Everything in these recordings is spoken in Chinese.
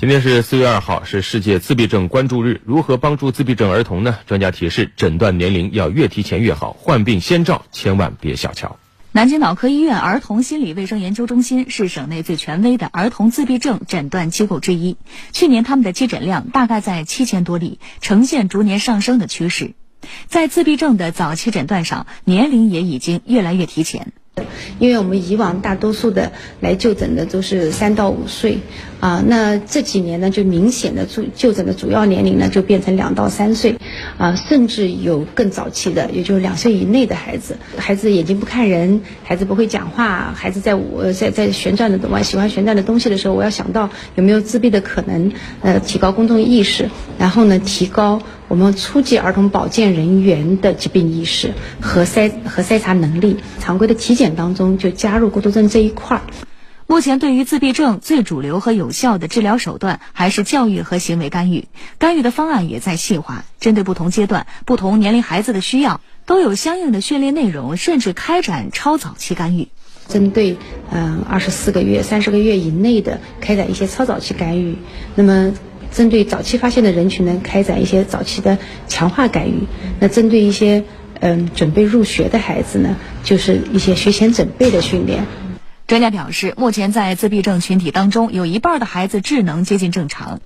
今天是四月二号，是世界自闭症关注日。如何帮助自闭症儿童呢？专家提示：诊断年龄要越提前越好，患病先兆千万别小瞧。南京脑科医院儿童心理卫生研究中心是省内最权威的儿童自闭症诊断机构之一。去年他们的接诊量大概在七千多例，呈现逐年上升的趋势。在自闭症的早期诊断上，年龄也已经越来越提前。因为我们以往大多数的来就诊的都是三到五岁，啊，那这几年呢，就明显的就就诊的主要年龄呢，就变成两到三岁，啊，甚至有更早期的，也就是两岁以内的孩子，孩子眼睛不看人，孩子不会讲话，孩子在我在在旋转的玩喜欢旋转的东西的时候，我要想到有没有自闭的可能，呃，提高公众意识，然后呢，提高我们初级儿童保健人员的疾病意识和筛和筛查能力，常规的体检。当中就加入孤独症这一块儿。目前对于自闭症最主流和有效的治疗手段还是教育和行为干预，干预的方案也在细化，针对不同阶段、不同年龄孩子的需要，都有相应的训练内容，甚至开展超早期干预。针对嗯二十四个月、三十个月以内的，开展一些超早期干预；那么针对早期发现的人群呢，开展一些早期的强化干预。那针对一些嗯，准备入学的孩子呢，就是一些学前准备的训练。专家表示，目前在自闭症群体当中，有一半的孩子智能接近正常。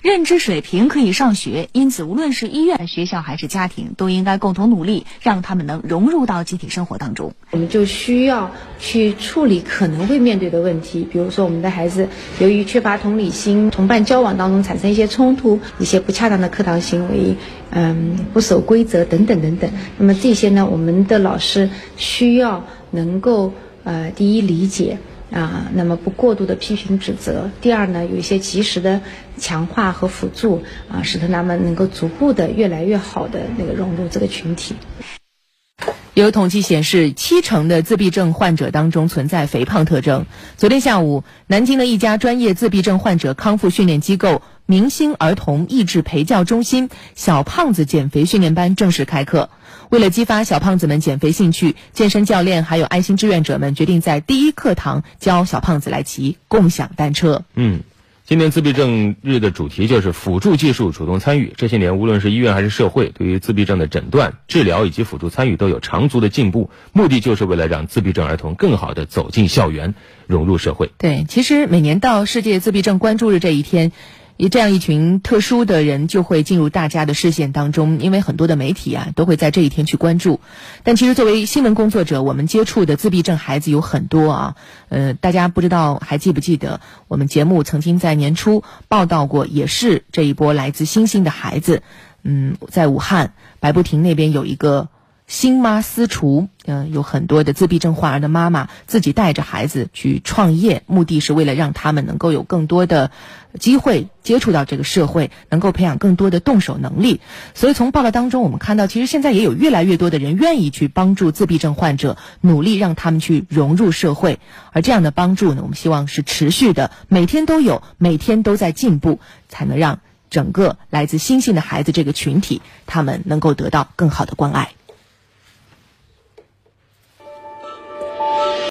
认知水平可以上学，因此无论是医院、学校还是家庭，都应该共同努力，让他们能融入到集体生活当中。我们就需要去处理可能会面对的问题，比如说我们的孩子由于缺乏同理心，同伴交往当中产生一些冲突，一些不恰当的课堂行为，嗯，不守规则等等等等。那么这些呢，我们的老师需要能够呃，第一理解。啊，那么不过度的批评指责。第二呢，有一些及时的强化和辅助啊，使得他们能够逐步的越来越好的那个融入这个群体。有统计显示，七成的自闭症患者当中存在肥胖特征。昨天下午，南京的一家专业自闭症患者康复训练机构——明星儿童益智培教中心小胖子减肥训练班正式开课。为了激发小胖子们减肥兴趣，健身教练还有爱心志愿者们决定在第一课堂教小胖子来骑共享单车。嗯，今年自闭症日的主题就是辅助技术主动参与。这些年，无论是医院还是社会，对于自闭症的诊断、治疗以及辅助参与都有长足的进步。目的就是为了让自闭症儿童更好的走进校园，融入社会。对，其实每年到世界自闭症关注日这一天。以这样一群特殊的人就会进入大家的视线当中，因为很多的媒体啊都会在这一天去关注。但其实作为新闻工作者，我们接触的自闭症孩子有很多啊。呃，大家不知道还记不记得，我们节目曾经在年初报道过，也是这一波来自星星的孩子。嗯，在武汉白布亭那边有一个。新妈私厨，嗯，有很多的自闭症患儿的妈妈自己带着孩子去创业，目的是为了让他们能够有更多的机会接触到这个社会，能够培养更多的动手能力。所以从报道当中，我们看到，其实现在也有越来越多的人愿意去帮助自闭症患者，努力让他们去融入社会。而这样的帮助呢，我们希望是持续的，每天都有，每天都在进步，才能让整个来自星星的孩子这个群体，他们能够得到更好的关爱。